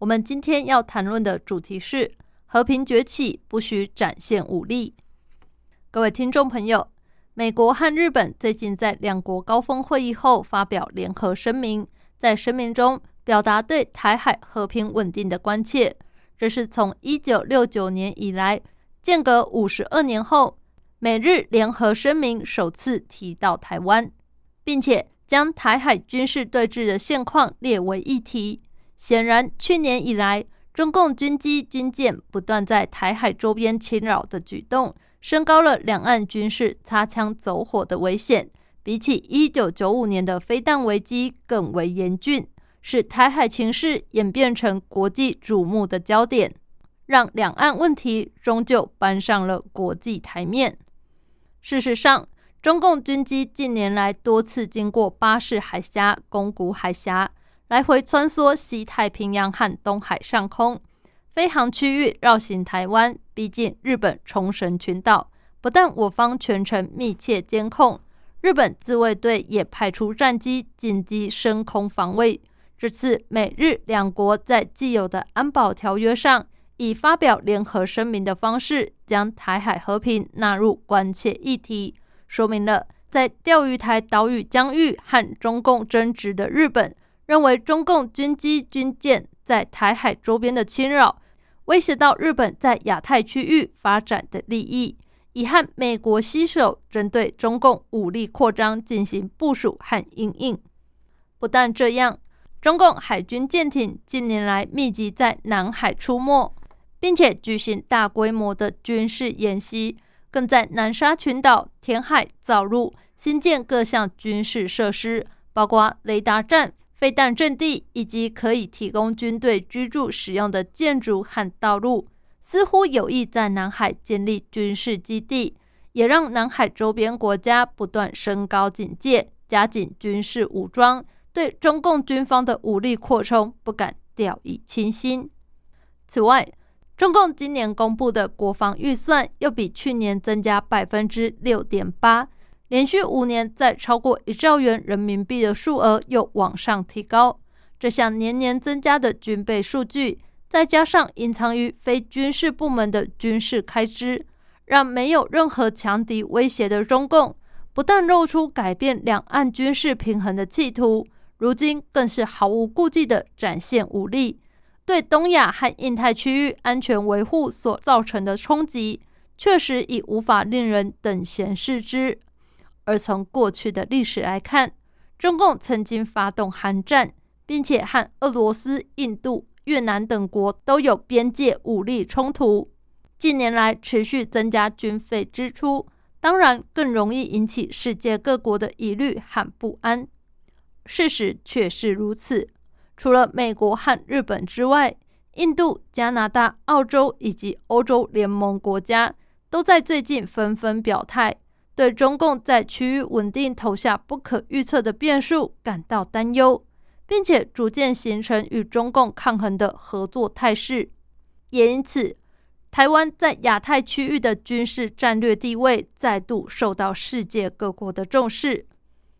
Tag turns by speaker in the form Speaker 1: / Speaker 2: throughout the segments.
Speaker 1: 我们今天要谈论的主题是和平崛起，不需展现武力。各位听众朋友，美国和日本最近在两国高峰会议后发表联合声明，在声明中表达对台海和平稳定的关切。这是从一九六九年以来，间隔五十二年后，美日联合声明首次提到台湾。并且将台海军事对峙的现况列为议题。显然，去年以来，中共军机、军舰不断在台海周边侵扰的举动，升高了两岸军事擦枪走火的危险。比起一九九五年的飞弹危机更为严峻，使台海情势演变成国际瞩目的焦点，让两岸问题终究搬上了国际台面。事实上，中共军机近年来多次经过巴士海峡、宫古海峡，来回穿梭西太平洋和东海上空，飞航区域绕行台湾，逼近日本冲绳群岛。不但我方全程密切监控，日本自卫队也派出战机紧急升空防卫。这次美日两国在既有的安保条约上，以发表联合声明的方式，将台海和平纳入关切议题。说明了，在钓鱼台岛屿疆域和中共争执的日本，认为中共军机、军舰在台海周边的侵扰，威胁到日本在亚太区域发展的利益，已和美国携手，针对中共武力扩张进行部署和应应。不但这样，中共海军舰艇近年来密集在南海出没，并且举行大规模的军事演习。更在南沙群岛填海造陆，新建各项军事设施，包括雷达站、飞弹阵地，以及可以提供军队居住使用的建筑和道路。似乎有意在南海建立军事基地，也让南海周边国家不断升高警戒，加紧军事武装，对中共军方的武力扩充不敢掉以轻心。此外，中共今年公布的国防预算又比去年增加百分之六点八，连续五年在超过一兆元人民币的数额又往上提高。这项年年增加的军备数据，再加上隐藏于非军事部门的军事开支，让没有任何强敌威胁的中共，不但露出改变两岸军事平衡的企图，如今更是毫无顾忌地展现武力。对东亚和印太区域安全维护所造成的冲击，确实已无法令人等闲视之。而从过去的历史来看，中共曾经发动韩战，并且和俄罗斯、印度、越南等国都有边界武力冲突。近年来持续增加军费支出，当然更容易引起世界各国的疑虑和不安。事实却是如此。除了美国和日本之外，印度、加拿大、澳洲以及欧洲联盟国家都在最近纷纷表态，对中共在区域稳定投下不可预测的变数感到担忧，并且逐渐形成与中共抗衡的合作态势。也因此，台湾在亚太区域的军事战略地位再度受到世界各国的重视。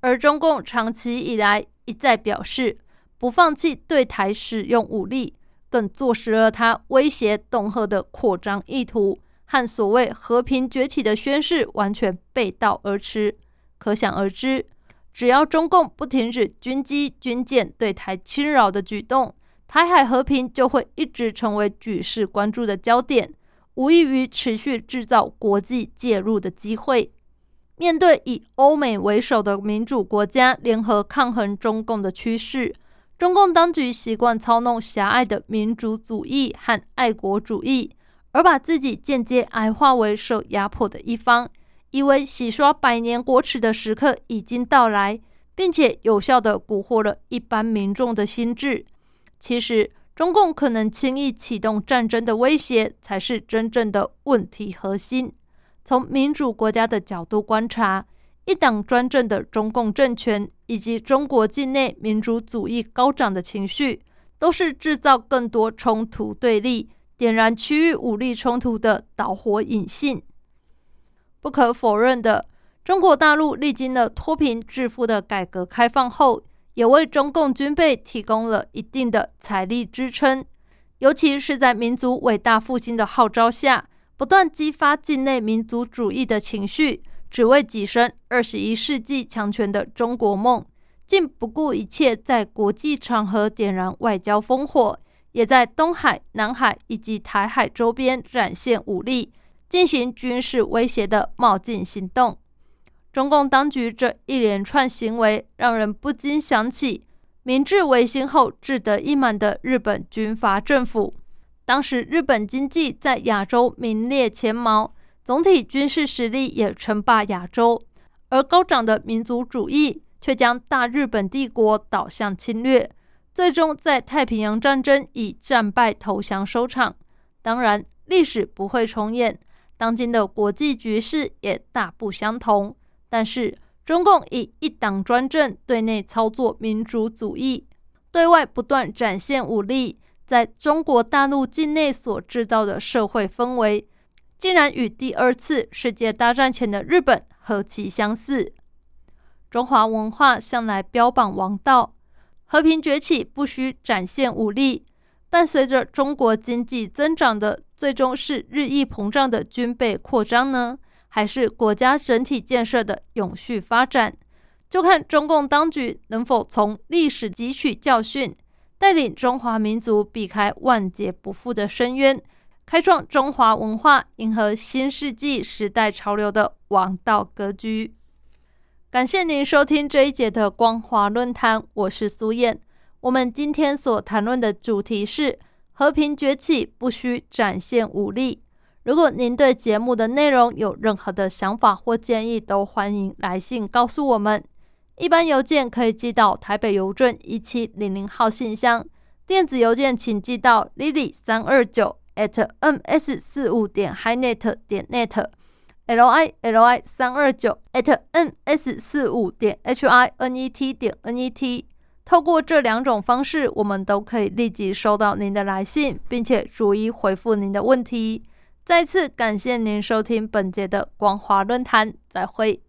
Speaker 1: 而中共长期以来一再表示。不放弃对台使用武力，更坐实了他威胁恫吓的扩张意图，和所谓和平崛起的宣誓完全背道而驰。可想而知，只要中共不停止军机、军舰对台侵扰的举动，台海和平就会一直成为举世关注的焦点，无异于持续制造国际介入的机会。面对以欧美为首的民主国家联合抗衡中共的趋势。中共当局习惯操弄狭隘的民族主义和爱国主义，而把自己间接矮化为受压迫的一方，以为洗刷百年国耻的时刻已经到来，并且有效的蛊惑了一般民众的心智。其实，中共可能轻易启动战争的威胁，才是真正的问题核心。从民主国家的角度观察，一党专政的中共政权以及中国境内民族主义高涨的情绪，都是制造更多冲突对立、点燃区域武力冲突的导火引信。不可否认的，中国大陆历经了脱贫致富的改革开放后，也为中共军备提供了一定的财力支撑，尤其是在民族伟大复兴的号召下。不断激发境内民族主义的情绪，只为跻身二十一世纪强权的中国梦，竟不顾一切在国际场合点燃外交烽火，也在东海、南海以及台海周边展现武力，进行军事威胁的冒进行动。中共当局这一连串行为，让人不禁想起明治维新后志得意满的日本军阀政府。当时日本经济在亚洲名列前茅，总体军事实力也称霸亚洲，而高涨的民族主义却将大日本帝国导向侵略，最终在太平洋战争以战败投降收场。当然，历史不会重演，当今的国际局势也大不相同。但是，中共以一党专政对内操作民族主义，对外不断展现武力。在中国大陆境内所制造的社会氛围，竟然与第二次世界大战前的日本何其相似！中华文化向来标榜王道，和平崛起不需展现武力。伴随着中国经济增长的，最终是日益膨胀的军备扩张呢，还是国家整体建设的永续发展？就看中共当局能否从历史汲取教训。带领中华民族避开万劫不复的深渊，开创中华文化迎合新世纪时代潮流的王道格局。感谢您收听这一节的光华论坛，我是苏燕。我们今天所谈论的主题是和平崛起不需展现武力。如果您对节目的内容有任何的想法或建议，都欢迎来信告诉我们。一般邮件可以寄到台北邮政一七零零号信箱，电子邮件请寄到 lily 三二九 at ms 四五点 highnet l i l i 三二九 at n s 四五点 h i n e t 点 n e t。透过这两种方式，我们都可以立即收到您的来信，并且逐一回复您的问题。再次感谢您收听本节的光华论坛，再会。